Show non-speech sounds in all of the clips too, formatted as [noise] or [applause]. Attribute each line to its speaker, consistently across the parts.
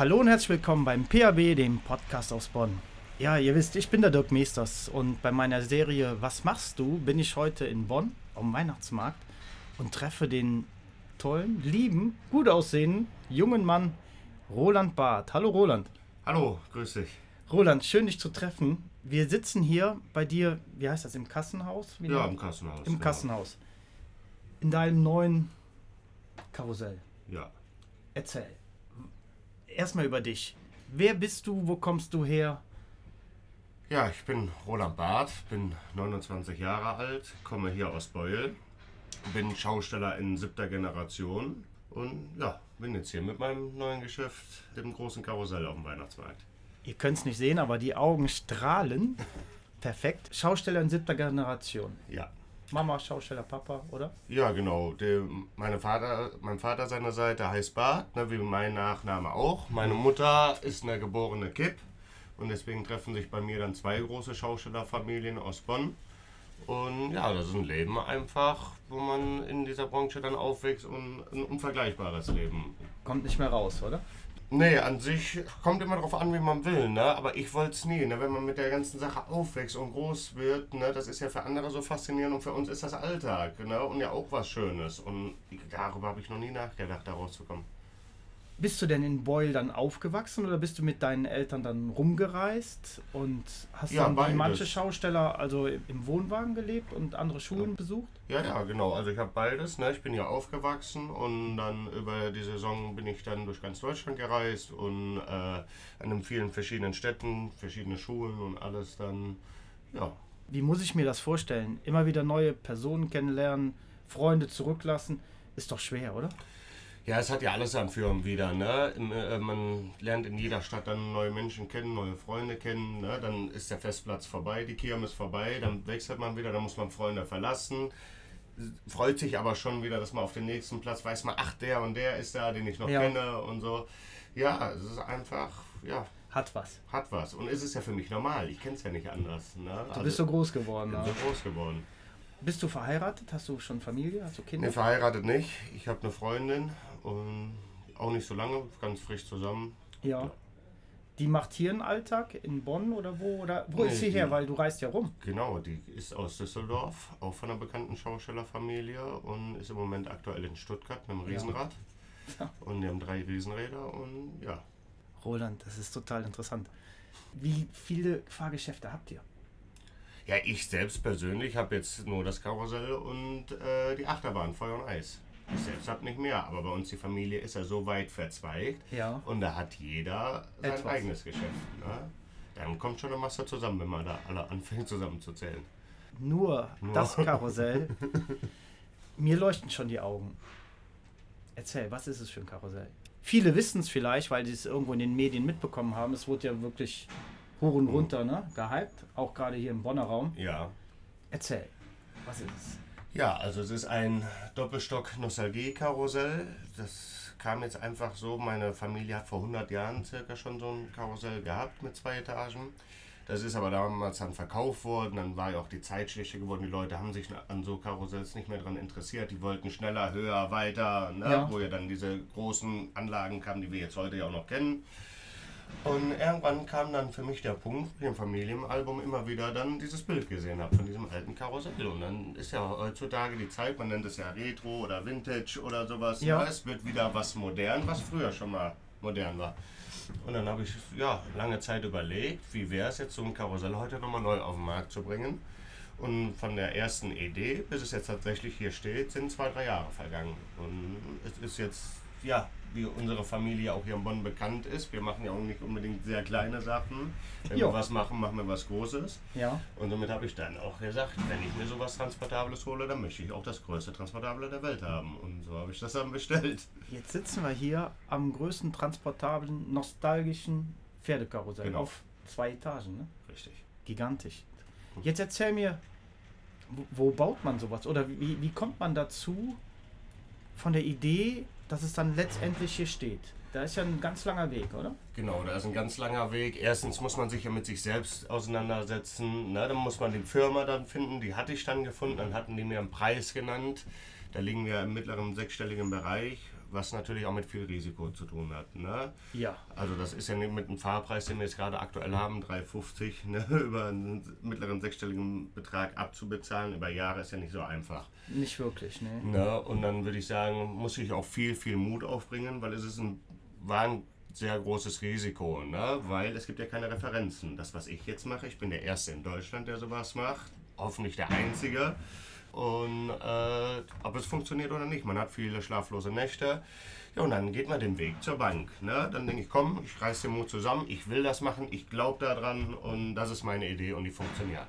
Speaker 1: Hallo und herzlich willkommen beim PAB, dem Podcast aus Bonn. Ja, ihr wisst, ich bin der Dirk Meesters und bei meiner Serie Was machst du bin ich heute in Bonn am Weihnachtsmarkt und treffe den tollen, lieben, gut aussehenden jungen Mann Roland Barth. Hallo Roland.
Speaker 2: Hallo, grüß dich.
Speaker 1: Roland, schön dich zu treffen. Wir sitzen hier bei dir, wie heißt das, im Kassenhaus? Wie
Speaker 2: Ja, im Kassenhaus.
Speaker 1: Im
Speaker 2: genau.
Speaker 1: Kassenhaus. In deinem neuen Karussell.
Speaker 2: Ja.
Speaker 1: Erzähl. Erstmal über dich. Wer bist du? Wo kommst du her?
Speaker 2: Ja, ich bin Roland Barth, bin 29 Jahre alt, komme hier aus Beul, bin Schausteller in siebter Generation und ja, bin jetzt hier mit meinem neuen Geschäft, dem großen Karussell auf dem Weihnachtsmarkt.
Speaker 1: Ihr könnt es nicht sehen, aber die Augen strahlen. [laughs] Perfekt. Schausteller in siebter Generation.
Speaker 2: Ja.
Speaker 1: Mama, Schausteller, Papa, oder?
Speaker 2: Ja, genau. Der, meine Vater, mein Vater seiner Seite heißt Barth, ne, wie mein Nachname auch. Meine Mutter ist eine geborene Kipp und deswegen treffen sich bei mir dann zwei große Schaustellerfamilien aus Bonn. Und ja, das ist ein Leben einfach, wo man in dieser Branche dann aufwächst und ein unvergleichbares Leben.
Speaker 1: Kommt nicht mehr raus, oder?
Speaker 2: Nee, an sich kommt immer darauf an, wie man will, ne? Aber ich wollte es nie, ne? Wenn man mit der ganzen Sache aufwächst und groß wird, ne? Das ist ja für andere so faszinierend und für uns ist das Alltag, ne? Und ja auch was Schönes. Und darüber habe ich noch nie nachgedacht, da rauszukommen.
Speaker 1: Bist du denn in Beul dann aufgewachsen oder bist du mit deinen Eltern dann rumgereist und hast
Speaker 2: Ja,
Speaker 1: dann wie
Speaker 2: beides.
Speaker 1: manche Schausteller also im Wohnwagen gelebt und andere Schulen besucht?
Speaker 2: Ja, ja, genau. Also ich habe beides, ne? Ich bin hier aufgewachsen und dann über die Saison bin ich dann durch ganz Deutschland gereist und äh, an den vielen verschiedenen Städten, verschiedene Schulen und alles dann, ja,
Speaker 1: Wie muss ich mir das vorstellen? Immer wieder neue Personen kennenlernen, Freunde zurücklassen, ist doch schwer, oder?
Speaker 2: Ja, es hat ja alles am Führen wieder. Ne? Äh, man lernt in jeder Stadt dann neue Menschen kennen, neue Freunde kennen. Ne? Dann ist der Festplatz vorbei, die Kirmes vorbei, dann wechselt man wieder, dann muss man Freunde verlassen. Freut sich aber schon wieder, dass man auf den nächsten Platz weiß, man, ach, der und der ist da, den ich noch
Speaker 1: Ja.
Speaker 2: kenne und so. Ja, es ist einfach, ja,
Speaker 1: Hat was.
Speaker 2: hat was. Und es ist ja für mich normal. Ich kenne es ja nicht anders. Ne?
Speaker 1: Du bist so groß geworden.
Speaker 2: bin
Speaker 1: Ne?
Speaker 2: so groß geworden.
Speaker 1: Bist du verheiratet? Hast du schon Familie? Hast du Kinder?
Speaker 2: Ne, verheiratet nicht. Ich habe eine Freundin und auch nicht so lange, ganz frisch zusammen.
Speaker 1: Ja. Die macht hier einen Alltag in Bonn oder wo? Oder wo
Speaker 2: Nee,
Speaker 1: ist sie her?
Speaker 2: die-
Speaker 1: Weil du reist ja rum.
Speaker 2: Genau, die ist aus Düsseldorf, auch von einer bekannten Schaustellerfamilie und ist im Moment aktuell in Stuttgart mit dem Riesenrad.
Speaker 1: Ja.
Speaker 2: Und die haben drei Riesenräder und ja.
Speaker 1: Roland, das ist total interessant. Wie viele Fahrgeschäfte habt ihr?
Speaker 2: Ja, ich selbst persönlich habe jetzt nur das Karussell und äh, die Achterbahn Feuer und Eis. Ich selbst habe nicht mehr, aber bei uns die Familie ist ja so weit verzweigt
Speaker 1: Ja.
Speaker 2: und da hat jeder sein
Speaker 1: Etwas.
Speaker 2: eigenes Geschäft. Ne? Dann kommt schon eine Masse zusammen, wenn man da alle anfängt zusammenzuzählen.
Speaker 1: Nur,
Speaker 2: Nur.
Speaker 1: das [laughs] Karussell. Mir leuchten schon die Augen. Erzähl, was ist es für ein Karussell? Viele wissen es vielleicht, weil sie es irgendwo in den Medien mitbekommen haben. Es wurde ja wirklich hoch und runter ne? gehypt, auch gerade hier im Bonner Raum.
Speaker 2: Ja.
Speaker 1: Erzähl, was ist es?
Speaker 2: Ja, also es ist ein Doppelstock-Nostalgie-Karussell. Das kam jetzt einfach so. Meine Familie hat vor 100 Jahren circa schon so ein Karussell gehabt mit zwei Etagen. Das ist aber damals dann verkauft worden. Dann war ja auch die Zeit schlechter geworden. Die Leute haben sich an so Karussells nicht mehr dran interessiert. Die wollten schneller, höher, weiter. Ne?
Speaker 1: Ja.
Speaker 2: Wo ja dann diese großen Anlagen kamen, die wir jetzt heute ja auch noch kennen. Und irgendwann kam dann für mich der Punkt, ich im Familienalbum immer wieder dann dieses Bild gesehen habe von diesem alten Karussell. Und dann ist ja heutzutage die Zeit, man nennt es ja Retro oder Vintage oder sowas.
Speaker 1: Ja.
Speaker 2: Ja. Es wird wieder was modern, was früher schon mal modern war. Und dann habe ich ja lange Zeit überlegt, wie wäre es jetzt, so ein Karussell heute nochmal neu auf den Markt zu bringen. Und von der ersten Idee bis es jetzt tatsächlich hier steht, sind zwei, drei Jahre vergangen. Und es ist jetzt, ja, wie unsere Familie auch hier in Bonn bekannt ist. Wir machen ja auch nicht unbedingt sehr kleine Sachen. Wenn
Speaker 1: Jo.
Speaker 2: wir was machen, machen wir was Großes.
Speaker 1: Ja,
Speaker 2: Und somit habe ich dann auch gesagt, wenn ich mir sowas Transportables hole, dann möchte ich auch das größte Transportable der Welt haben. Und so habe ich das dann bestellt.
Speaker 1: jetzt sitzen wir hier am größten transportablen, nostalgischen Pferdekarussell
Speaker 2: Genau.
Speaker 1: auf zwei Etagen. Ne?
Speaker 2: Richtig.
Speaker 1: Gigantisch. Jetzt erzähl mir, wo, wo baut man sowas? Oder wie, wie kommt man dazu, von der Idee, dass es dann letztendlich hier steht? Da ist ja ein ganz langer Weg, oder?
Speaker 2: Genau, da ist ein ganz langer Weg. Erstens muss man sich ja mit sich selbst auseinandersetzen. Ne? Dann muss man die Firma dann finden, die hatte ich dann gefunden. Dann hatten die mir einen Preis genannt. Da liegen wir im mittleren sechsstelligen Bereich, was natürlich auch mit viel Risiko zu tun hat. Ne?
Speaker 1: Ja.
Speaker 2: Also das ist ja nicht mit dem Fahrpreis, den wir jetzt gerade aktuell haben, 3,50 [laughs] ne, über einen mittleren sechsstelligen Betrag abzubezahlen, über Jahre ist ja nicht so einfach.
Speaker 1: Nicht wirklich, ne?
Speaker 2: Ne? Und dann würde ich sagen, muss ich auch viel, viel Mut aufbringen, weil es ist ein, war ein sehr großes Risiko, ne? weil es gibt ja keine Referenzen. Das, was ich jetzt mache, ich bin der Erste in Deutschland, der sowas macht, hoffentlich der Einzige. Und äh, ob es funktioniert oder nicht, man hat viele schlaflose Nächte. Ja, und dann geht man den Weg zur Bank. Ne? Dann denke ich, komm, ich reiße den Mut zusammen, ich will das machen, ich glaube daran und das ist meine Idee und die funktioniert.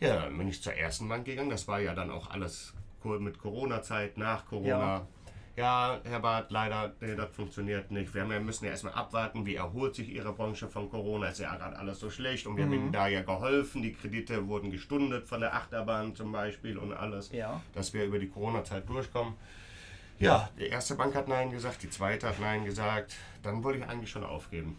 Speaker 2: Ja, dann bin ich zur ersten Bank gegangen. Das war ja dann auch alles mit Corona-Zeit, nach Corona. Ja ja, Herr Barth, leider, nee, das funktioniert nicht. Wir müssen ja erstmal abwarten, wie erholt sich Ihre Branche von Corona. Ist ja gerade alles so schlecht und wir mhm. haben Ihnen da ja geholfen. Die Kredite wurden gestundet von der Achterbahn zum Beispiel und alles,
Speaker 1: ja.
Speaker 2: dass wir über die Corona-Zeit durchkommen. Ja, die erste Bank hat Nein gesagt, die zweite hat Nein gesagt. Dann wollte ich eigentlich schon aufgeben.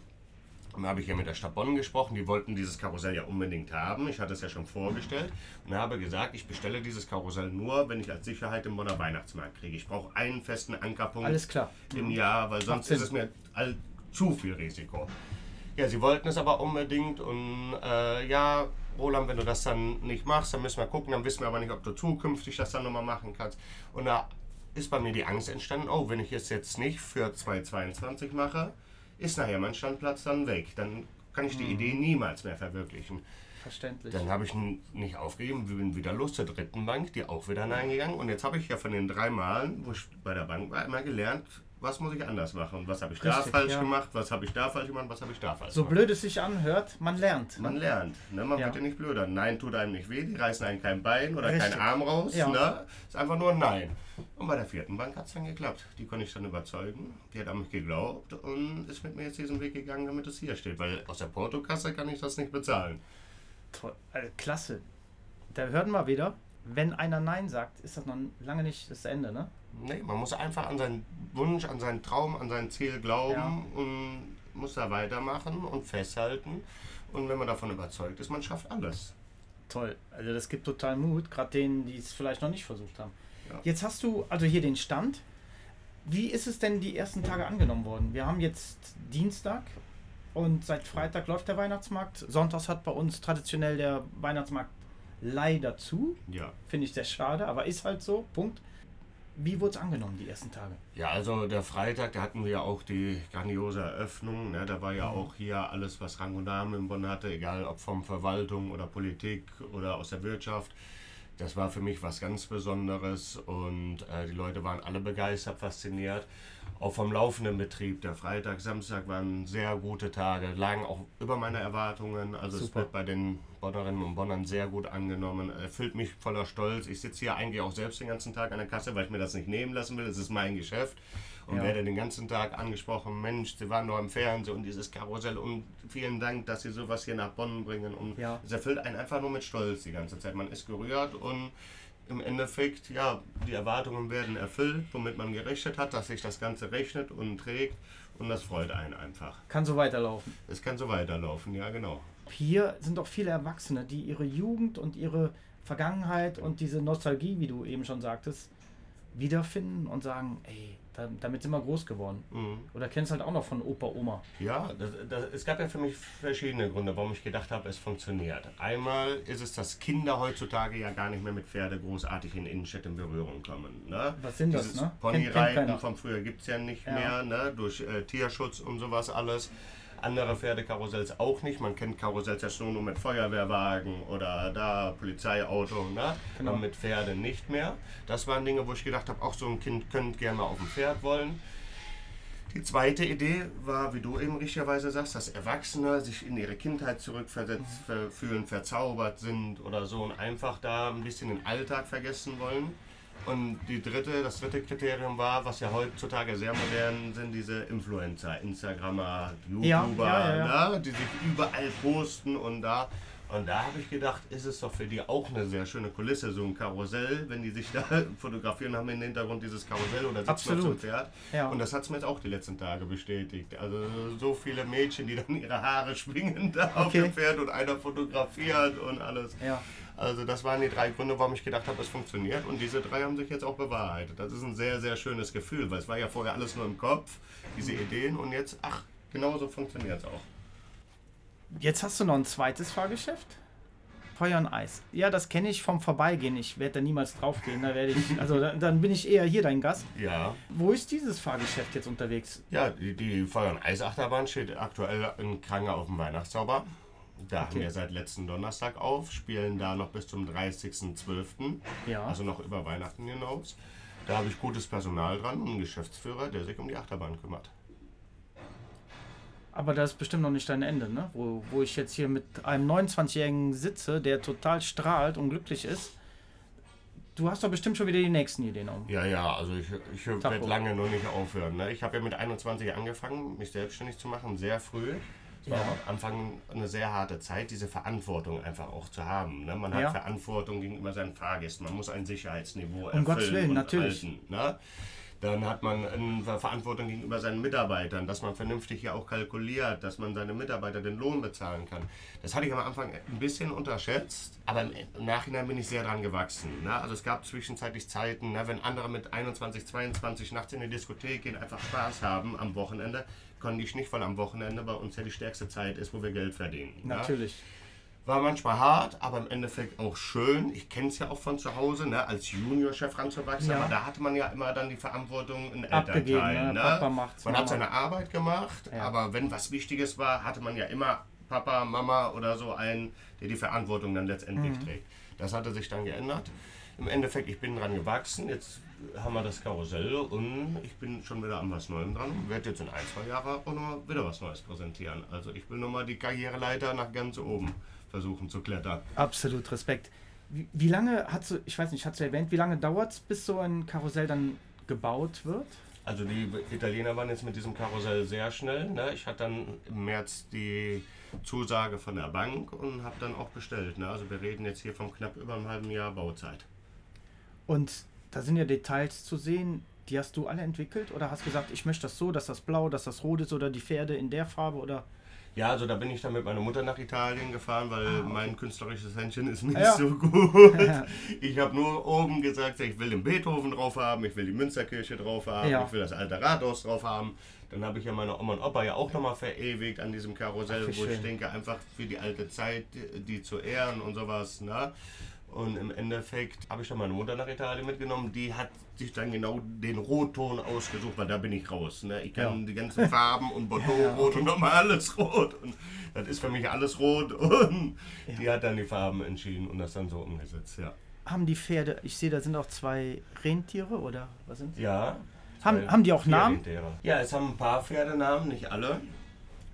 Speaker 2: Dann habe ich ja mit der Stadt Bonn gesprochen, die wollten dieses Karussell ja unbedingt haben. Ich hatte es ja schon vorgestellt und habe gesagt, ich bestelle dieses Karussell nur, wenn ich als Sicherheit im Bonner Weihnachtsmarkt kriege. Ich brauche einen festen Ankerpunkt
Speaker 1: Alles klar.
Speaker 2: im Jahr, weil sonst ist es mir all, zu viel Risiko. Ja, sie wollten es aber unbedingt und äh, ja, Roland, wenn du das dann nicht machst, dann müssen wir gucken, dann wissen wir aber nicht, ob du zukünftig das dann nochmal machen kannst. Und da ist bei mir die Angst entstanden, oh, wenn ich es jetzt nicht für 2022 mache, ist nachher mein Standplatz dann weg. Dann kann ich die mhm. Idee niemals mehr verwirklichen.
Speaker 1: Verständlich.
Speaker 2: Dann habe ich nicht aufgegeben, wir bin wieder los zur dritten Bank, die auch wieder Nein gegangen. Und jetzt habe ich ja von den drei Malen, wo ich bei der Bank war, immer gelernt, was muss ich anders machen? Was habe ich Richtig, da falsch ja. gemacht? Was habe ich da falsch gemacht? Was habe ich da falsch
Speaker 1: so
Speaker 2: gemacht?
Speaker 1: So blöd es sich anhört, man lernt.
Speaker 2: Man lernt. Ne? Man ja. wird ja nicht blöder. Nein tut einem nicht weh, die reißen einem kein Bein oder Richtig. keinen Arm raus. Ja. Ne? Ist einfach nur Nein. Und bei der vierten Bank hat es dann geklappt. Die konnte ich dann überzeugen. Die hat an mich geglaubt und ist mit mir jetzt diesen Weg gegangen, damit es hier steht. Weil aus der Portokasse kann ich das nicht bezahlen.
Speaker 1: Toll. Also, klasse. Da hört man wieder, wenn einer Nein sagt, ist das noch lange nicht das Ende, ne?
Speaker 2: Nee, man muss einfach an seinen Wunsch, an seinen Traum, an sein Ziel glauben ja. und muss da weitermachen und festhalten. Und wenn man davon überzeugt ist, man schafft alles.
Speaker 1: Toll. Also das gibt total Mut, gerade denen, die es vielleicht noch nicht versucht haben. Ja. Jetzt hast du also hier den Stand. Wie ist es denn die ersten Tage angenommen worden? Wir haben jetzt Dienstag und seit Freitag läuft der Weihnachtsmarkt. Sonntags hat bei uns traditionell der Weihnachtsmarkt leider zu.
Speaker 2: Ja.
Speaker 1: Finde ich sehr schade, aber ist halt so. Punkt. Wie wurde es angenommen, die ersten Tage?
Speaker 2: Ja, also der Freitag, da hatten wir ja auch die grandiose Eröffnung. Ne? Da war ja mhm. auch hier alles, was Rang und Namen in Bonn hatte, egal ob von Verwaltung oder Politik oder aus der Wirtschaft. Das war für mich was ganz Besonderes und äh, die Leute waren alle begeistert, fasziniert auch vom laufenden Betrieb. Der Freitag, Samstag waren sehr gute Tage, lagen auch über meine Erwartungen. Also Super. es wird bei den Bonnerinnen und Bonnern sehr gut angenommen. Erfüllt mich voller Stolz. Ich sitze hier eigentlich auch selbst den ganzen Tag an der Kasse, weil ich mir das nicht nehmen lassen will. Es ist mein Geschäft. Und ja. werde den ganzen Tag angesprochen, Mensch, Sie waren noch im Fernsehen und dieses Karussell und vielen Dank, dass Sie sowas hier nach Bonn bringen. Und ja. es erfüllt einen einfach nur mit Stolz die ganze Zeit. Man ist gerührt und im Endeffekt, ja, die Erwartungen werden erfüllt, womit man gerechnet hat, dass sich das Ganze rechnet und trägt und das freut einen einfach.
Speaker 1: Kann so weiterlaufen.
Speaker 2: Es kann so weiterlaufen, ja, genau.
Speaker 1: Hier sind auch viele Erwachsene, die ihre Jugend und ihre Vergangenheit und diese Nostalgie, wie du eben schon sagtest, wiederfinden und sagen, ey, da, damit sind wir groß geworden. Mhm. Oder kennst halt auch noch von Opa, Oma.
Speaker 2: Ja, das, das, es gab ja für mich verschiedene Gründe, warum ich gedacht habe, es funktioniert. Einmal ist es, dass Kinder heutzutage ja gar nicht mehr mit Pferde großartig in Innenstädte in Berührung kommen. Ne?
Speaker 1: Was sind Dieses das? Ne?
Speaker 2: Ponyreiten von früher gibt es ja nicht ja. mehr, ne? durch äh, Tierschutz und sowas alles andere Pferdekarussells auch nicht. Man kennt Karussells ja nur mit Feuerwehrwagen oder da Polizeiauto, ne? Genau. mit Pferde nicht mehr. Das waren Dinge, wo ich gedacht habe, auch so ein Kind könnte gerne mal auf dem Pferd wollen. Die zweite Idee war, wie du eben richtigerweise sagst, dass Erwachsene sich in ihre Kindheit zurückversetzt mhm. fühlen, verzaubert sind oder so und einfach da ein bisschen den Alltag vergessen wollen. Und die dritte, das dritte Kriterium war, was ja heutzutage sehr modern sind, diese Influencer, Instagrammer, YouTuber, ja, ja, ja, ne, die sich überall posten und da. Und da habe ich gedacht, ist es doch für die auch eine sehr schöne Kulisse, so ein Karussell, wenn die sich [laughs] da fotografieren, haben im Hintergrund dieses Karussell oder sitzen auf so einem
Speaker 1: Absolut.
Speaker 2: Pferd.
Speaker 1: Ja.
Speaker 2: Und das hat es mir jetzt auch die letzten Tage bestätigt. Also so viele Mädchen, die dann ihre Haare schwingen da auf
Speaker 1: Okay.
Speaker 2: dem Pferd und einer fotografiert und alles.
Speaker 1: Ja.
Speaker 2: Also das waren die drei Gründe, warum ich gedacht habe, es funktioniert. Und diese drei haben sich jetzt auch bewahrheitet. Das ist ein sehr, sehr schönes Gefühl, weil es war ja vorher alles nur im Kopf, diese Ideen. Und jetzt, ach, genauso funktioniert es auch.
Speaker 1: Jetzt hast du noch ein zweites Fahrgeschäft. Feuer und Eis. Ja, das kenne ich vom Vorbeigehen. Ich werde da niemals draufgehen. Da werde ich, also da, dann bin ich eher hier dein Gast.
Speaker 2: Ja.
Speaker 1: Wo ist dieses Fahrgeschäft jetzt unterwegs?
Speaker 2: Ja, die, die Feuer- und Eisachterbahn steht aktuell in Krange auf dem Weihnachtszauber. Da haben
Speaker 1: Okay.
Speaker 2: wir seit letzten Donnerstag auf, spielen da noch bis zum 30.12.,
Speaker 1: Ja.
Speaker 2: also noch über Weihnachten hinaus. Da habe ich gutes Personal dran und einen Geschäftsführer, der sich um die Achterbahn kümmert.
Speaker 1: Aber das ist bestimmt noch nicht dein Ende, ne? Wo, wo ich jetzt hier mit einem 29-Jährigen sitze, der total strahlt und glücklich ist. Du hast doch bestimmt schon wieder die nächsten Ideen um.
Speaker 2: Ja, ja, also ich, ich werde lange noch nicht aufhören. Ne? Ich habe ja mit 21 angefangen, mich selbstständig zu machen, sehr früh. Es war
Speaker 1: Ja.
Speaker 2: am Anfang eine sehr harte Zeit, diese Verantwortung einfach auch zu haben. Ne? Man hat
Speaker 1: Ja.
Speaker 2: Verantwortung gegenüber seinen Fahrgästen, man muss ein Sicherheitsniveau
Speaker 1: Um Gottes
Speaker 2: erfüllen
Speaker 1: Willen, natürlich.
Speaker 2: halten. Ne? Dann hat man eine Verantwortung gegenüber seinen Mitarbeitern, dass man vernünftig hier auch kalkuliert, dass man seine Mitarbeiter den Lohn bezahlen kann. Das hatte ich am Anfang ein bisschen unterschätzt, aber im Nachhinein bin ich sehr dran gewachsen. Ne? Also es gab zwischenzeitlich Zeiten, ne, wenn andere mit 21, 22 nachts in die Diskothek gehen, einfach Spaß haben am Wochenende, konnte ich nicht, weil am Wochenende bei uns ja die stärkste Zeit ist, wo wir Geld verdienen. ne? War manchmal hart, aber im Endeffekt auch schön. Ich kenne es ja auch von zu Hause, ne, als Juniorchef ranzuwachsen,
Speaker 1: Ja.
Speaker 2: aber da hatte man ja immer dann die Verantwortung in Elternteilen.
Speaker 1: ne?
Speaker 2: Ne?
Speaker 1: Papa macht's,
Speaker 2: man
Speaker 1: Mama.
Speaker 2: hat seine Arbeit gemacht,
Speaker 1: Ja.
Speaker 2: aber wenn was Wichtiges war, hatte man ja immer Papa, Mama oder so einen, der die Verantwortung dann letztendlich
Speaker 1: Mhm.
Speaker 2: trägt. Das hatte sich dann geändert. Im Endeffekt, ich bin dran gewachsen. Jetzt haben wir das Karussell und ich bin schon wieder an was Neuem dran und werde jetzt in ein, zwei Jahren auch noch wieder was Neues präsentieren. Also ich will nochmal die Karriereleiter nach ganz oben versuchen zu klettern.
Speaker 1: Absolut Respekt. Wie, wie lange hast du, ich weiß nicht, hast du erwähnt, wie lange dauert es, bis so ein Karussell dann gebaut wird?
Speaker 2: Also die Italiener waren jetzt mit diesem Karussell sehr schnell. Ne? Ich hatte dann im März die Zusage von der Bank und habe dann auch bestellt. Ne? Also wir reden jetzt hier von knapp über einem halben Jahr Bauzeit.
Speaker 1: Und da sind ja Details zu sehen, die hast du alle entwickelt oder hast gesagt, ich möchte das so, dass das blau, dass das rot ist oder die Pferde in der Farbe oder
Speaker 2: Ja, also da bin ich dann mit meiner Mutter nach Italien gefahren, weil mein künstlerisches Händchen ist nicht
Speaker 1: Ah, Ja.
Speaker 2: so gut. [laughs] Ich habe nur oben gesagt, ich will den Beethoven drauf haben, ich will die Münsterkirche drauf haben,
Speaker 1: Ja.
Speaker 2: ich will das alte Rathaus drauf haben. Dann habe ich ja meine Oma und Opa ja auch nochmal verewigt an diesem Karussell,
Speaker 1: Ach,
Speaker 2: wo ich
Speaker 1: schön.
Speaker 2: denke, einfach für die alte Zeit, die zu ehren und sowas. Ne? Und im Endeffekt habe ich dann meine Mutter nach Italien mitgenommen. Die hat sich dann genau den Rotton ausgesucht, weil da bin ich raus. Ne? Ich kann
Speaker 1: Ja.
Speaker 2: die ganzen [laughs] Farben und Bordeaux-Rot und nochmal alles rot. Und das ist für mich alles rot. Und die hat dann die Farben entschieden und das dann so umgesetzt. Ja.
Speaker 1: haben die Pferde, ich sehe, da sind auch zwei Rentiere oder was sind sie?
Speaker 2: Ja.
Speaker 1: Haben- haben die auch Namen?
Speaker 2: Pferdetiere. Ja, es haben ein paar Pferdenamen, nicht alle.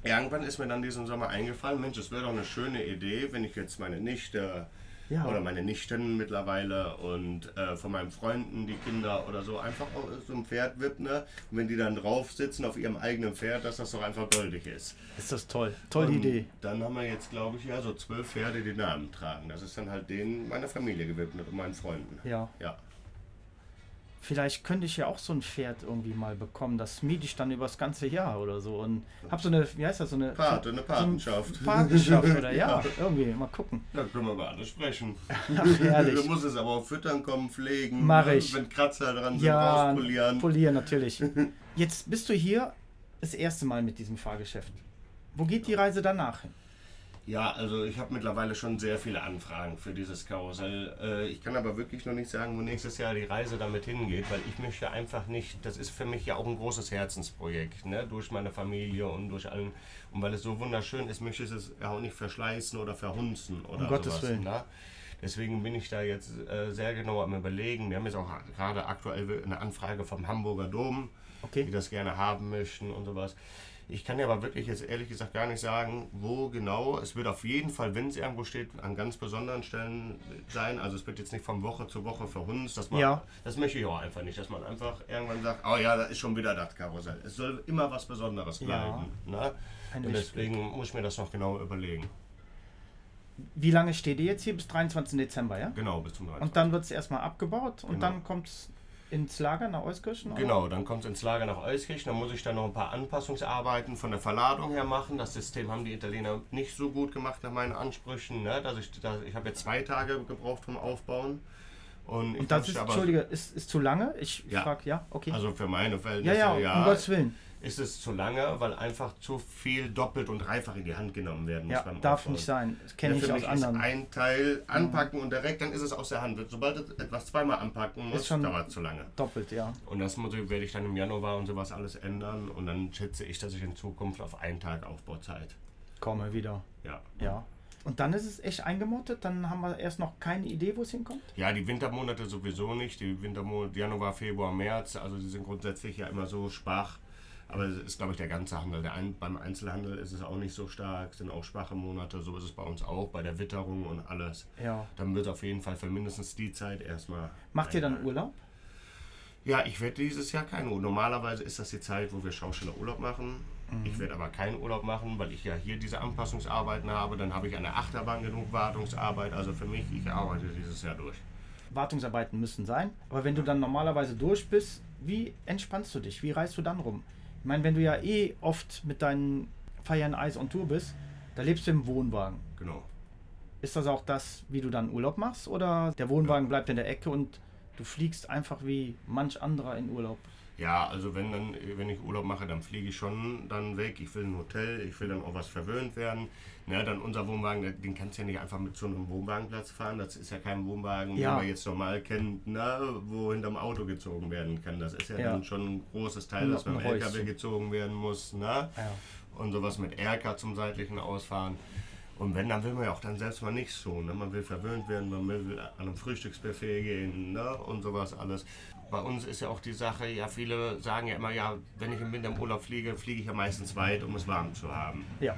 Speaker 2: Irgendwann ist mir dann diesen Sommer eingefallen, Mensch, es wäre doch eine schöne Idee, wenn ich jetzt meine Nichte
Speaker 1: Ja.
Speaker 2: oder meine Nichten mittlerweile und äh, von meinen Freunden die Kinder oder so einfach so ein Pferd widme. Und wenn die dann drauf sitzen auf ihrem eigenen Pferd, dass das doch einfach goldig ist.
Speaker 1: Ist das toll. Tolle
Speaker 2: Und
Speaker 1: Idee.
Speaker 2: Dann haben wir jetzt, glaube ich, ja so zwölf Pferde, die Namen tragen. Das ist dann halt denen meiner Familie gewidmet und meinen Freunden.
Speaker 1: Ja.
Speaker 2: Ja.
Speaker 1: Vielleicht könnte ich ja auch so ein Pferd irgendwie mal bekommen. Das miete ich dann übers ganze Jahr oder so. Und hab so eine, wie heißt das, so eine
Speaker 2: Pate, eine
Speaker 1: so
Speaker 2: Patenschaft.
Speaker 1: eine Patenschaft oder [laughs] ja, irgendwie. Mal gucken.
Speaker 2: Da können wir über alles sprechen. [laughs]
Speaker 1: Ach, herrlich.
Speaker 2: Du musst es aber auch füttern kommen, pflegen.
Speaker 1: Mach
Speaker 2: ne?
Speaker 1: ich.
Speaker 2: Wenn Kratzer dran sind,
Speaker 1: Ja,
Speaker 2: rauspolieren.
Speaker 1: polieren natürlich. [laughs] Jetzt bist du hier das erste Mal mit diesem Fahrgeschäft. Wo geht die Reise danach hin?
Speaker 2: Ja, also ich habe mittlerweile schon sehr viele Anfragen für dieses Karussell. Äh, ich kann aber wirklich noch nicht sagen, wo nächstes Jahr die Reise damit hingeht, weil ich möchte einfach nicht, das ist für mich ja auch ein großes Herzensprojekt, ne? durch meine Familie und durch allen. Und weil es so wunderschön ist, möchte ich es ja auch nicht verschleißen oder verhunzen oder
Speaker 1: Um Gottes
Speaker 2: sowas.
Speaker 1: Willen.
Speaker 2: Ne? Deswegen bin ich da jetzt äh, sehr genau am Überlegen. Wir haben jetzt auch gerade aktuell eine Anfrage vom Hamburger Dom, die
Speaker 1: Okay.
Speaker 2: das gerne haben möchten und sowas. Ich kann dir aber wirklich jetzt ehrlich gesagt gar nicht sagen, wo genau. Es wird auf jeden Fall, wenn es irgendwo steht, an ganz besonderen Stellen sein. Also es wird jetzt nicht von Woche zu Woche verhunzt. Dass man,
Speaker 1: Ja.
Speaker 2: Das möchte ich auch einfach nicht, dass man einfach irgendwann sagt, oh ja, da ist schon wieder das Karussell. Es soll immer was Besonderes
Speaker 1: Ja.
Speaker 2: bleiben. Ne?
Speaker 1: Ein
Speaker 2: Und
Speaker 1: Lichtblick.
Speaker 2: deswegen muss ich mir das noch genau überlegen.
Speaker 1: Wie lange steht ihr jetzt hier? Bis 23. Dezember, ja?
Speaker 2: Genau, bis zum 23.
Speaker 1: Und dann wird es erstmal abgebaut und
Speaker 2: Genau.
Speaker 1: dann kommt es ins Lager nach Euskirchen?
Speaker 2: Genau, dann kommt es ins Lager nach Euskirchen. Dann muss ich dann noch ein paar Anpassungsarbeiten von der Verladung her machen. Das System haben die Italiener nicht so gut gemacht nach meinen Ansprüchen. Ne? Dass ich, dass ich habe jetzt zwei Tage gebraucht vom Aufbauen. Und, ich
Speaker 1: Und das ist,
Speaker 2: aber-
Speaker 1: Entschuldige, ist, ist zu lange? Ich
Speaker 2: Ja.
Speaker 1: frage, ja, okay.
Speaker 2: Also für meine
Speaker 1: ja,
Speaker 2: Verhältnisse,
Speaker 1: ja,
Speaker 2: ja,
Speaker 1: um Gottes Willen.
Speaker 2: Ist es zu lange, weil einfach zu viel doppelt und dreifach in die Hand genommen werden muss
Speaker 1: Ja, darf
Speaker 2: Aufbauen.
Speaker 1: nicht sein. Das kenne
Speaker 2: Ja,
Speaker 1: ich
Speaker 2: für
Speaker 1: aus
Speaker 2: mich
Speaker 1: anderen.
Speaker 2: Ist ein Teil anpacken und direkt, dann ist es aus der Hand. Sobald du etwas zweimal anpacken musst, dauert es zu lange.
Speaker 1: Doppelt, ja.
Speaker 2: Und das werde ich dann im Januar und sowas alles ändern. Und dann schätze ich, dass ich in Zukunft auf einen Tag Aufbauzeit.
Speaker 1: Komme wieder.
Speaker 2: Ja.
Speaker 1: Ja. Und dann ist es echt eingemottet, dann haben wir erst noch keine Idee, wo es hinkommt.
Speaker 2: Ja, die Wintermonate sowieso nicht. Die Wintermonate Januar, Februar, März, also die sind grundsätzlich ja immer so schwach. Aber es ist, glaube ich, der ganze Handel. Der ein, beim Einzelhandel ist es auch nicht so stark, sind auch schwache Monate. So ist es bei uns auch, bei der Witterung und alles.
Speaker 1: Ja.
Speaker 2: Dann wird es auf jeden Fall für mindestens die Zeit erstmal.
Speaker 1: Macht ihr dann. Urlaub?
Speaker 2: Ja, ich werde dieses Jahr keinen Urlaub. Normalerweise ist das die Zeit, wo wir Schauspieler Urlaub machen. Ich werde aber keinen Urlaub machen, weil ich ja hier diese Anpassungsarbeiten habe. Dann habe ich an der Achterbahn genug Wartungsarbeit. Also für mich, ich arbeite dieses Jahr durch.
Speaker 1: Wartungsarbeiten müssen sein. Aber wenn du dann normalerweise durch bist, wie entspannst du dich? Wie reist du dann rum? Ich meine, wenn du ja eh oft mit deinen Feiern Eis on Tour bist, da lebst du im Wohnwagen.
Speaker 2: Genau.
Speaker 1: Ist das auch das, wie du dann Urlaub machst? Oder der Wohnwagen bleibt in der Ecke und du fliegst einfach wie manch anderer in Urlaub?
Speaker 2: Ja, also wenn dann, wenn ich Urlaub mache, dann fliege ich schon dann weg. Ich will ein Hotel, ich will dann auch was verwöhnt werden. Na, dann unser Wohnwagen, den kannst du ja nicht einfach mit so einem Wohnwagenplatz fahren. Das ist ja kein Wohnwagen,
Speaker 1: Ja.
Speaker 2: den man jetzt normal kennt, na, wo hinterm Auto gezogen werden kann. Das ist ja,
Speaker 1: Ja.
Speaker 2: dann schon ein großes Teil,
Speaker 1: Ein-
Speaker 2: das beim LKW gezogen werden muss. Na?
Speaker 1: Ja.
Speaker 2: Und sowas mit Erker zum seitlichen Ausfahren. Und wenn, dann will man ja auch dann selbst mal nicht so. Ne? Man will verwöhnt werden, man will an einem Frühstücksbuffet gehen ne? und sowas alles. Bei uns ist ja auch die Sache, ja, viele sagen ja immer, ja, wenn ich im Winter im Urlaub fliege, fliege ich ja meistens weit, um es warm zu haben.
Speaker 1: Ja.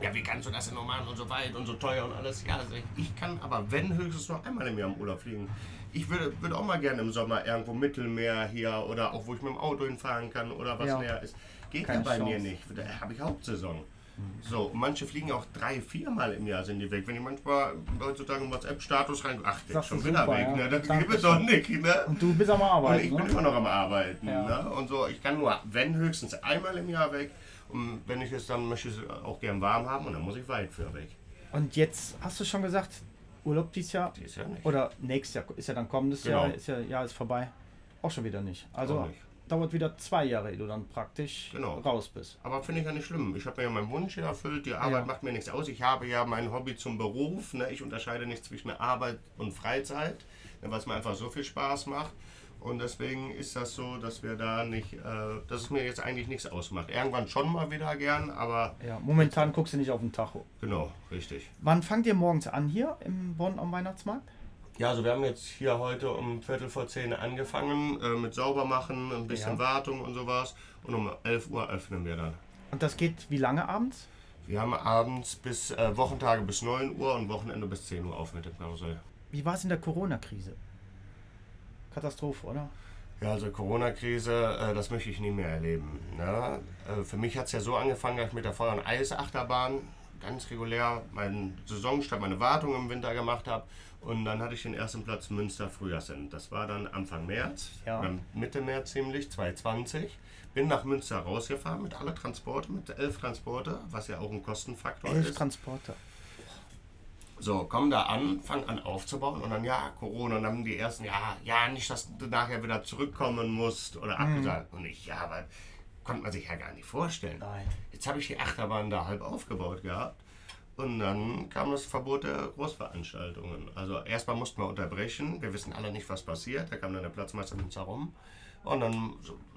Speaker 2: Ja, wie kannst du das denn noch machen und so weit und so teuer und alles? Ja, also ich, kann aber, wenn, höchstens noch einmal im Jahr im Urlaub fliegen. Ich würde, würde auch mal gerne im Sommer irgendwo Mittelmeer hier oder auch wo ich mit dem Auto hinfahren kann oder was
Speaker 1: Ja.
Speaker 2: näher ist. Geht
Speaker 1: Keine
Speaker 2: ja bei mir
Speaker 1: Chance.
Speaker 2: nicht. Da habe ich Hauptsaison. So, manche fliegen auch drei, viermal im Jahr sind die weg. Wenn ich manchmal heutzutage im WhatsApp-Status rein, ach, der ist schon wieder
Speaker 1: super,
Speaker 2: weg,
Speaker 1: ja.
Speaker 2: ne? Das
Speaker 1: Danke
Speaker 2: gibt es doch nicht, ne?
Speaker 1: Und du bist am
Speaker 2: Und
Speaker 1: Arbeiten,
Speaker 2: ich bin
Speaker 1: ne?
Speaker 2: immer noch am Arbeiten.
Speaker 1: Ja.
Speaker 2: Ne? Und so, ich kann nur, wenn höchstens einmal im Jahr weg. Und wenn ich es dann möchte, ich es auch gern warm haben und dann muss ich weit für weg.
Speaker 1: Und jetzt hast du schon gesagt, Urlaub dieses Jahr
Speaker 2: Die ist ja nicht.
Speaker 1: oder nächstes Jahr ist ja dann kommendes
Speaker 2: Genau.
Speaker 1: Jahr, ist ja Jahr ist vorbei. Auch schon wieder nicht. Also
Speaker 2: Auch nicht.
Speaker 1: Dauert wieder zwei Jahre, ehe du dann praktisch
Speaker 2: Genau.
Speaker 1: raus bist.
Speaker 2: Aber finde ich ja nicht schlimm. Ich habe mir ja meinen Wunsch erfüllt. Die Arbeit
Speaker 1: Ja.
Speaker 2: macht mir nichts aus. Ich habe ja mein Hobby zum Beruf. Ne? Ich unterscheide nicht zwischen Arbeit und Freizeit, ne? was mir einfach so viel Spaß macht. Und deswegen ist das so, dass wir da nicht, äh, dass es mir jetzt eigentlich nichts ausmacht. Irgendwann schon mal wieder gern, aber
Speaker 1: Ja, momentan guckst du nicht auf den Tacho.
Speaker 2: genau, richtig.
Speaker 1: Wann fangt ihr morgens an hier im Bonn am Weihnachtsmarkt?
Speaker 2: Ja, also wir haben jetzt hier heute um Viertel vor zehn angefangen äh, mit Saubermachen, ein bisschen
Speaker 1: Ja.
Speaker 2: Wartung und sowas. Und um 11 Uhr öffnen wir dann.
Speaker 1: Und das geht wie lange abends?
Speaker 2: Wir haben abends bis äh, Wochentage bis 9 Uhr und Wochenende bis 10 Uhr auf mit dem Karussell.
Speaker 1: Wie war es in der Corona-Krise? Katastrophe, oder?
Speaker 2: Ja, also Corona-Krise, äh, das möchte ich nie mehr erleben. Ne? Äh, für mich hat es ja so angefangen, dass ich mit der Feuer- und Eisachterbahn ganz regulär meinen Saisonstart, meine Wartung im Winter gemacht habe. Und dann hatte ich den ersten Platz Münster Frühjahrsend. Das war dann Anfang März,
Speaker 1: Ja.
Speaker 2: Mitte März ziemlich, 2020. Bin nach Münster rausgefahren mit alle Transporte, mit elf Transporte, was ja auch ein Kostenfaktor
Speaker 1: Elf
Speaker 2: ist.
Speaker 1: Transporter.
Speaker 2: So, komm da an, fang an aufzubauen und dann ja, Corona und dann haben die ersten, ja, ja, nicht, dass du nachher wieder zurückkommen musst oder
Speaker 1: Mhm.
Speaker 2: abgesagt. Und ich, ja, aber konnte man sich ja gar nicht vorstellen.
Speaker 1: Nein.
Speaker 2: Jetzt habe ich die Achterbahn da halb aufgebaut gehabt und dann kam das Verbot der Großveranstaltungen. Also erstmal mussten wir unterbrechen, wir wissen alle nicht, was passiert. Da kam dann der Platzmeister mit uns herum und dann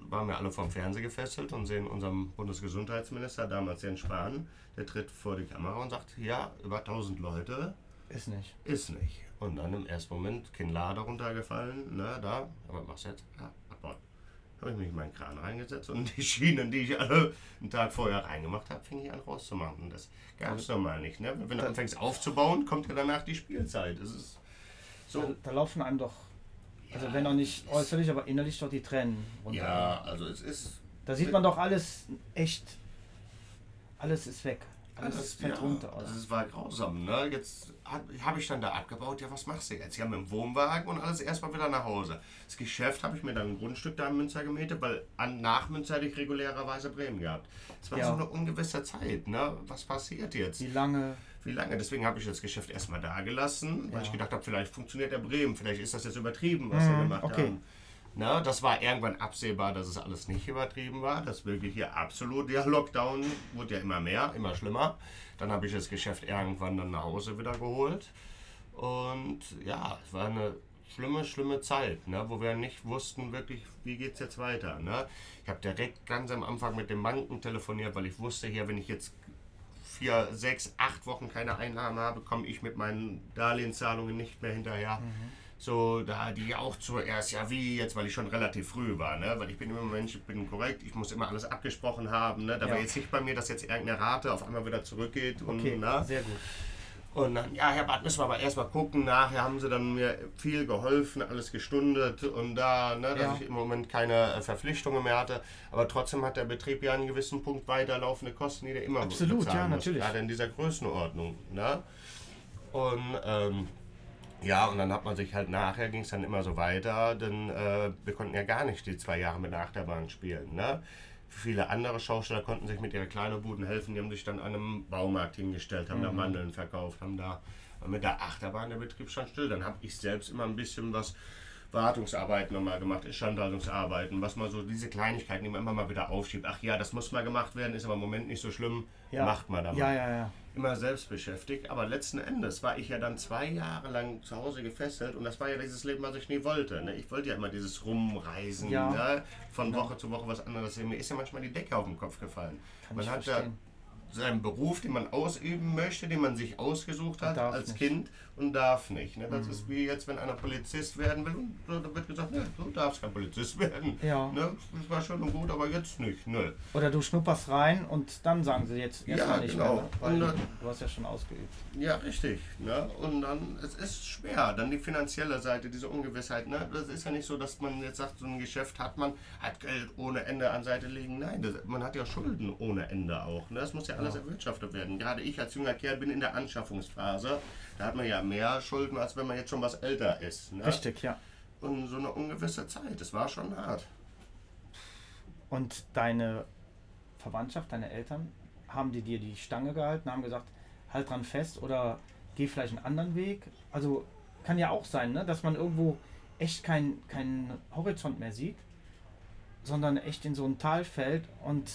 Speaker 2: waren wir alle vom Fernseher gefesselt und sehen unseren Bundesgesundheitsminister, damals Jens Spahn, der tritt vor die Kamera und sagt, ja, über 1000 Leute,
Speaker 1: Ist nicht.
Speaker 2: ist nicht. Und dann im ersten Moment Kinnlade runtergefallen, ne, da, aber was jetzt? Ja, abbauen. Habe ich mich in meinen Kran reingesetzt und [laughs] die Schienen, die ich alle einen Tag vorher reingemacht habe, fing ich an rauszumachen. Und das gab es normal nicht. Ne? Wenn du anfängst aufzubauen, kommt ja danach die Spielzeit. Das ist
Speaker 1: Da,
Speaker 2: so.
Speaker 1: da laufen einem doch, also wenn auch nicht äußerlich, aber innerlich doch die Tränen runter.
Speaker 2: Ja, also es ist.
Speaker 1: Da sieht man doch alles echt, alles ist weg. Alles fällt
Speaker 2: ja,
Speaker 1: runter. Also.
Speaker 2: Das war grausam. Ne? Jetzt habe ich dann da abgebaut. Ja, was machst du jetzt? Ja, mit dem Wohnwagen und alles erstmal wieder nach Hause. Das Geschäft habe ich mir dann ein Grundstück da in Münster gemietet, weil an, nach Münster hätte ich regulärerweise Bremen gehabt. Es war
Speaker 1: Ja.
Speaker 2: so eine ungewisse Zeit. Ne? Was passiert jetzt?
Speaker 1: Wie lange?
Speaker 2: Wie lange? Deswegen habe ich das Geschäft erstmal da gelassen, weil
Speaker 1: Ja.
Speaker 2: ich gedacht habe, vielleicht funktioniert der Bremen, vielleicht ist das jetzt übertrieben, was sie
Speaker 1: Mhm,
Speaker 2: gemacht
Speaker 1: okay.
Speaker 2: haben. Na, das war irgendwann absehbar, dass es alles nicht übertrieben war. Das wirklich hier absolut. Der Lockdown wurde ja immer mehr, immer schlimmer. Dann habe ich das Geschäft irgendwann dann nach Hause wieder geholt. Und ja, es war eine schlimme, schlimme Zeit, ne, wo wir nicht wussten wirklich, wie geht es jetzt weiter. Ne? Ich habe direkt ganz am Anfang mit den Banken telefoniert, weil ich wusste hier, wenn ich jetzt vier, sechs, acht Wochen keine Einnahmen habe, komme ich mit meinen Darlehenszahlungen nicht mehr hinterher. So, da die auch zuerst, ja wie jetzt, weil ich schon relativ früh war, ne? Weil ich bin immer Mensch, ich bin korrekt, ich muss immer alles abgesprochen haben, ne? Da war
Speaker 1: Ja.
Speaker 2: jetzt nicht bei mir, dass jetzt irgendeine Rate auf einmal wieder zurückgeht und
Speaker 1: Okay,
Speaker 2: ne?
Speaker 1: sehr gut.
Speaker 2: Und dann, ja, Herr Bart, müssen wir aber erstmal gucken. Nachher haben sie dann mir viel geholfen, alles gestundet und da, ne, dass
Speaker 1: Ja.
Speaker 2: ich im Moment keine äh, Verpflichtungen mehr hatte. Aber trotzdem hat der Betrieb ja einen gewissen Punkt weiterlaufende Kosten, die der immer
Speaker 1: Absolut, ja,
Speaker 2: muss,
Speaker 1: natürlich.
Speaker 2: Gerade in dieser Größenordnung. Ne? Und ähm, ja, und dann hat man sich halt nachher, ging es dann immer so weiter, denn äh, wir konnten ja gar nicht die zwei Jahre mit der Achterbahn spielen. Ne? Viele andere Schausteller konnten sich mit ihrer kleinen Buden helfen, die haben sich dann an einem Baumarkt hingestellt, haben da
Speaker 1: Mhm.
Speaker 2: Mandeln verkauft, haben da mit der Achterbahn der Betrieb stand still. Dann habe ich selbst immer ein bisschen was Wartungsarbeiten nochmal gemacht, Instandhaltungsarbeiten, was man so, diese Kleinigkeiten, die man immer mal wieder aufschiebt. Ach ja, das muss mal gemacht werden, ist aber im Moment nicht so schlimm,
Speaker 1: Ja.
Speaker 2: macht man dann
Speaker 1: Ja, ja, ja.
Speaker 2: Immer selbst beschäftigt. Aber letzten Endes war ich ja dann zwei Jahre lang zu Hause gefesselt und das war ja dieses Leben, was ich nie wollte. Ne? Ich wollte ja immer dieses Rumreisen,
Speaker 1: Ja.
Speaker 2: ne? von Woche zu Woche was anderes. Mir ist ja manchmal die Decke auf den Kopf gefallen.
Speaker 1: Kann
Speaker 2: man hat ja
Speaker 1: verstehen.
Speaker 2: seinen Beruf, den man ausüben möchte, den man sich ausgesucht hat als
Speaker 1: nicht.
Speaker 2: Kind und darf nicht. Ne? Das
Speaker 1: Mhm.
Speaker 2: ist wie jetzt, wenn einer Polizist werden will da wird gesagt, ne, du darfst kein Polizist werden.
Speaker 1: Ja.
Speaker 2: Ne? Das war schon und gut, aber jetzt nicht. Ne?
Speaker 1: Oder du schnupperst rein und dann sagen sie jetzt erstmal
Speaker 2: Ja,
Speaker 1: nicht
Speaker 2: genau.
Speaker 1: mehr. ne? Weil du,
Speaker 2: dann-
Speaker 1: du hast ja schon ausgeübt.
Speaker 2: Ja, richtig. Ne? Und dann, es ist schwer. Dann die finanzielle Seite, diese Ungewissheit. Ne? Das ist ja nicht so, dass man jetzt sagt, so ein Geschäft hat man, hat Geld ohne Ende an Seite legen. Nein, das, man hat ja Schulden ohne Ende auch. Ne? Das muss ja alles
Speaker 1: Ja.
Speaker 2: erwirtschaftet werden. Gerade ich als junger Kerl bin in der Anschaffungsphase. Da hat man ja mehr Schulden, als wenn man jetzt schon was älter ist. Ne?
Speaker 1: Richtig, ja.
Speaker 2: Und so eine ungewisse Zeit. Das war schon hart.
Speaker 1: Und deine Verwandtschaft, deine Eltern, haben die dir die Stange gehalten, haben gesagt, halt dran fest oder geh vielleicht einen anderen Weg? Also kann ja auch sein, ne? dass man irgendwo echt keinen keinen Horizont mehr sieht, sondern echt in so ein Tal fällt und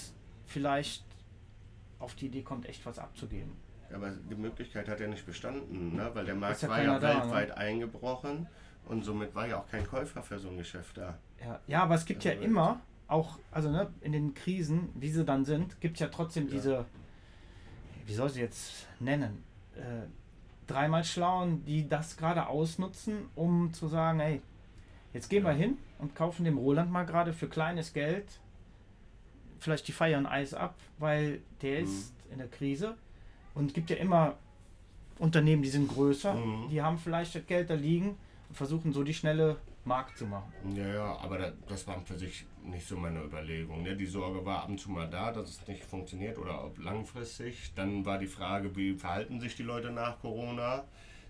Speaker 1: vielleicht auf die Idee kommt, echt was abzugeben.
Speaker 2: Ja, aber die Möglichkeit hat ja nicht bestanden, ne? weil der Markt
Speaker 1: ja
Speaker 2: war ja
Speaker 1: da, ne?
Speaker 2: weltweit eingebrochen. Und somit war ja auch kein Käufer für so ein Geschäft da.
Speaker 1: Ja, ja aber es gibt ja
Speaker 2: Also,
Speaker 1: immer, auch, also ne, in den Krisen, wie sie dann sind, gibt es ja trotzdem
Speaker 2: Ja.
Speaker 1: diese, wie soll ich sie jetzt nennen, äh, dreimal Schlauen, die das gerade ausnutzen, um zu sagen, hey, jetzt gehen wir
Speaker 2: Ja.
Speaker 1: hin und kaufen dem Roland mal gerade für kleines Geld vielleicht die Feier und Eis ab, weil der
Speaker 2: Mhm.
Speaker 1: ist in der Krise und gibt ja immer Unternehmen, die sind größer,
Speaker 2: Mhm.
Speaker 1: die haben vielleicht das Geld da liegen und versuchen so die schnelle Markt zu machen.
Speaker 2: Ja, ja, aber da, das war für sich nicht so meine Überlegung. Ne? Die Sorge war ab und zu mal da, dass es nicht funktioniert oder ob langfristig. Dann war die Frage, wie verhalten sich die Leute nach Corona?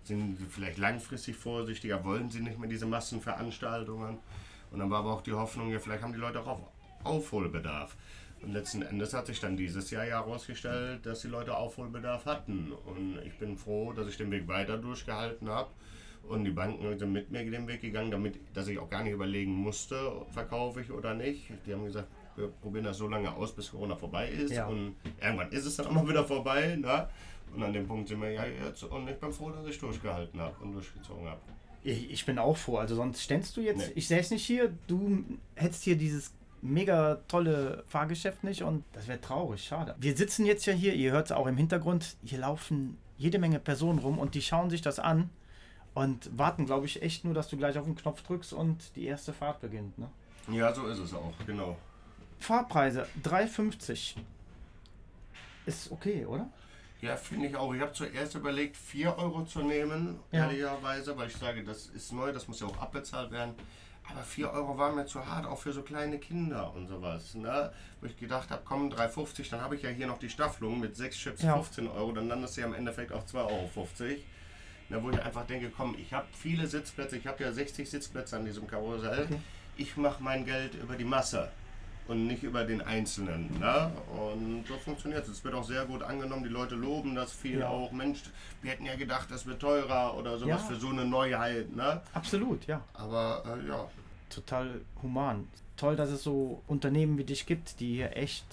Speaker 2: Sind sie vielleicht langfristig vorsichtiger? Wollen sie nicht mehr diese Massenveranstaltungen? Und dann war aber auch die Hoffnung, ja, vielleicht haben die Leute auch auf Aufholbedarf. Und letzten Endes hat sich dann dieses Jahr ja herausgestellt, dass die Leute Aufholbedarf hatten. Und ich bin froh, dass ich den Weg weiter durchgehalten habe. Und die Banken sind mit mir den Weg gegangen, damit, dass ich auch gar nicht überlegen musste, verkaufe ich oder nicht. Die haben gesagt, wir probieren das so lange aus, bis Corona vorbei ist.
Speaker 1: Ja.
Speaker 2: Und irgendwann ist es dann auch mal wieder vorbei. Ne? Und an dem Punkt sind wir ja jetzt. Und ich bin froh, dass ich durchgehalten habe und durchgezogen habe.
Speaker 1: Ich, ich bin auch froh. Also sonst ständst du jetzt,
Speaker 2: Nee.
Speaker 1: ich säß nicht hier, du hättest hier dieses mega tolle Fahrgeschäft nicht und das wäre traurig, schade. Wir sitzen jetzt ja hier, ihr hört es auch im Hintergrund, hier laufen jede Menge Personen rum und die schauen sich das an und warten, glaube ich, echt nur, dass du gleich auf den Knopf drückst und die erste Fahrt beginnt. Ne?
Speaker 2: Ja, so ist es auch, genau.
Speaker 1: Fahrpreise 3,50 ist okay, oder?
Speaker 2: Ja, finde ich auch. Ich habe zuerst überlegt, 4 Euro zu nehmen,
Speaker 1: Ja.
Speaker 2: ehrlicherweise, weil ich sage, das ist neu, das muss ja auch abbezahlt werden. Aber 4 Euro waren mir zu hart, auch für so kleine Kinder und sowas. Ne? Wo ich gedacht habe, komm, 3,50, dann habe ich ja hier noch die Staffelung mit 6 Chips
Speaker 1: Ja.
Speaker 2: 15 Euro, dann landest du ja im Endeffekt auf 2,50 Euro. Ne, wo ich einfach denke, komm, ich habe viele Sitzplätze, ich habe ja 60 Sitzplätze an diesem Karussell.
Speaker 1: Okay.
Speaker 2: Ich mache mein Geld über die Masse und nicht über den Einzelnen. Ne? Und so funktioniert es. Es wird auch sehr gut angenommen. Die Leute loben das viel
Speaker 1: Ja.
Speaker 2: auch. Mensch, wir hätten ja gedacht, das wird teurer oder sowas
Speaker 1: Ja.
Speaker 2: für so eine Neuheit. Ne?
Speaker 1: Absolut, ja.
Speaker 2: Aber äh, ja,
Speaker 1: Total human. Toll, dass es so Unternehmen wie dich gibt, die hier echt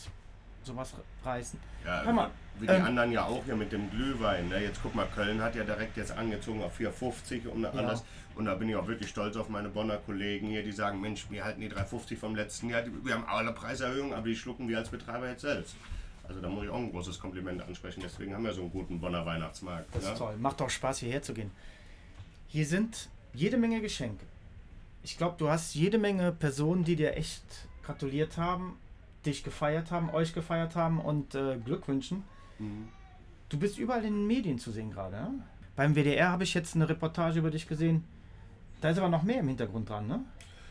Speaker 1: sowas reißen.
Speaker 2: ja
Speaker 1: mal,
Speaker 2: wie die
Speaker 1: ähm,
Speaker 2: anderen ja auch hier mit dem Glühwein. Ne? Jetzt guck mal, Köln hat ja direkt jetzt angezogen auf 4,50 und alles. Und da bin ich auch wirklich stolz auf meine Bonner Kollegen hier, die sagen, Mensch, wir halten die 3,50 vom letzten Jahr. Wir haben alle Preiserhöhungen, aber die schlucken wir als Betreiber jetzt selbst. Also da muss ich auch ein großes Kompliment ansprechen. Deswegen haben wir so einen guten Bonner Weihnachtsmarkt.
Speaker 1: Das
Speaker 2: ne?
Speaker 1: ist toll. Macht auch Spaß, hierher zu gehen. Hier sind jede Menge Geschenke. Ich glaube, du hast jede Menge Personen, die dir echt gratuliert haben, dich gefeiert haben, euch gefeiert haben und äh, Glück wünschen.
Speaker 2: Mhm.
Speaker 1: Du bist überall in den Medien zu sehen gerade. Ne? Beim WDR habe ich jetzt eine Reportage über dich gesehen. Da ist aber noch mehr im Hintergrund dran, ne?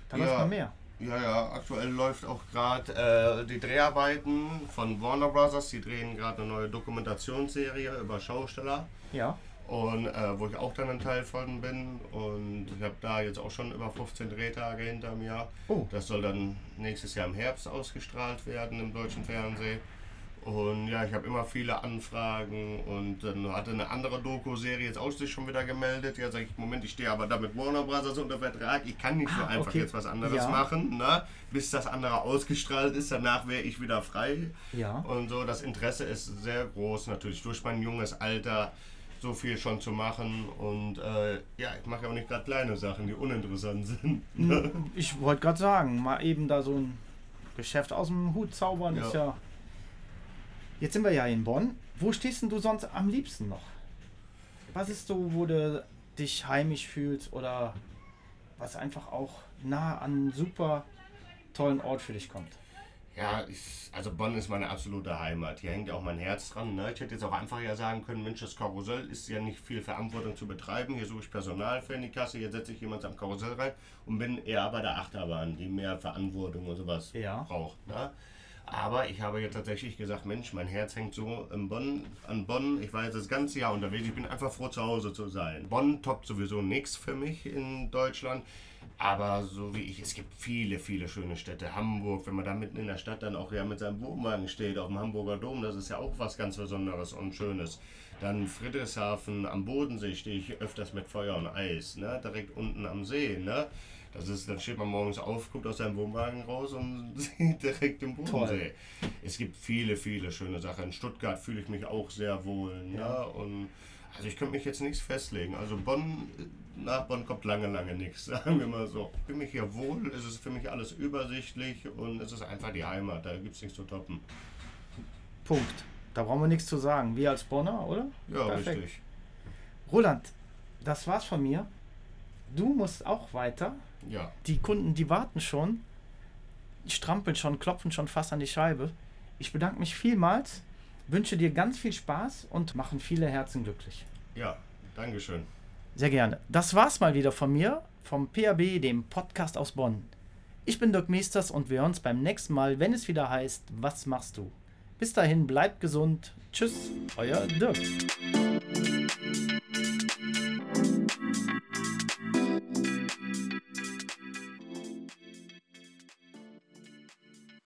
Speaker 1: Da läuft
Speaker 2: Ja.
Speaker 1: noch mehr.
Speaker 2: Ja, ja, aktuell läuft auch gerade äh, die Dreharbeiten von Warner Brothers. Die drehen gerade eine neue Dokumentationsserie über Schausteller.
Speaker 1: Ja.
Speaker 2: Und äh, wo ich auch dann ein Teil von bin. Und ich habe da jetzt auch schon über 15 Drehtage hinter mir.
Speaker 1: Oh.
Speaker 2: Das soll dann nächstes Jahr im Herbst ausgestrahlt werden im deutschen Fernsehen. Und ja, ich habe immer viele Anfragen und dann hatte eine andere Doku-Serie jetzt auch sich schon wieder gemeldet. Ja, sag ich, Moment, ich stehe aber da mit Warner Brothers unter Vertrag. Ich kann nicht so
Speaker 1: Ah,
Speaker 2: einfach
Speaker 1: okay.
Speaker 2: jetzt was anderes
Speaker 1: Ja.
Speaker 2: machen, ne? bis das andere ausgestrahlt ist. Danach wäre ich wieder frei.
Speaker 1: Ja.
Speaker 2: Und so, das Interesse ist sehr groß, natürlich durch mein junges Alter so viel schon zu machen. Und äh, ja, ich mache ja auch nicht gerade kleine Sachen, die uninteressant [laughs] sind. ne?
Speaker 1: Ich wollte gerade sagen, mal eben da so ein Geschäft aus dem Hut zaubern
Speaker 2: Ja.
Speaker 1: ist ja. Jetzt sind wir ja in Bonn. Wo stehst denn du sonst am liebsten noch? Was ist so, wo du dich heimisch fühlst oder was einfach auch nah an einen super tollen Ort für dich kommt?
Speaker 2: Ja, ich, also Bonn ist meine absolute Heimat. Hier hängt ja auch mein Herz dran. Ne? Ich hätte jetzt auch einfach ja sagen können, Mensch, das Karussell ist ja nicht viel Verantwortung zu betreiben. Hier suche ich Personal für in die Kasse, hier setze ich jemand am Karussell rein und bin eher bei der Achterbahn, die mehr Verantwortung und sowas
Speaker 1: Ja.
Speaker 2: braucht. Ne? Aber ich habe jetzt tatsächlich gesagt, Mensch, mein Herz hängt so in Bonn, an Bonn. Ich war jetzt das ganze Jahr unterwegs. Ich bin einfach froh, zu Hause zu sein. Bonn toppt sowieso nichts für mich in Deutschland. Aber so wie ich, es gibt viele, viele schöne Städte. Hamburg, wenn man da mitten in der Stadt dann auch ja mit seinem Wohnwagen steht, auf dem Hamburger Dom, das ist ja auch was ganz Besonderes und Schönes. Dann Friedrichshafen am Bodensee stehe ich öfters mit Feuer und Eis, ne? direkt unten am See. Ne? Das ist, dann steht man morgens auf, guckt aus seinem Wohnwagen raus und [laughs] sieht direkt den Bodensee. Es gibt viele, viele schöne Sachen. In Stuttgart fühle ich mich auch sehr wohl.
Speaker 1: Ja.
Speaker 2: Ne? Und also ich könnte mich jetzt nichts festlegen. Also Bonn, nach Bonn kommt lange, lange nichts, [laughs] sagen wir mal so. Ich fühle mich hier wohl, es ist für mich alles übersichtlich und es ist einfach die Heimat, da gibt es nichts zu toppen.
Speaker 1: Punkt. Da brauchen wir nichts zu sagen. Wir als Bonner, oder?
Speaker 2: Ja,
Speaker 1: Perfekt.
Speaker 2: richtig.
Speaker 1: Roland, das war's von mir. Du musst auch weiter.
Speaker 2: Ja,
Speaker 1: Die Kunden, die warten schon, strampeln schon, klopfen schon fast an die Scheibe. Ich bedanke mich vielmals, wünsche dir ganz viel Spaß und machen viele Herzen glücklich.
Speaker 2: ja, Dankeschön.
Speaker 1: Sehr gerne. Das war's mal wieder von mir, vom PAB, dem Podcast aus Bonn. Ich bin Dirk Meesters und wir hören uns beim nächsten Mal, wenn es wieder heißt, was machst du? Bis dahin, bleibt gesund. Tschüss, euer Dirk.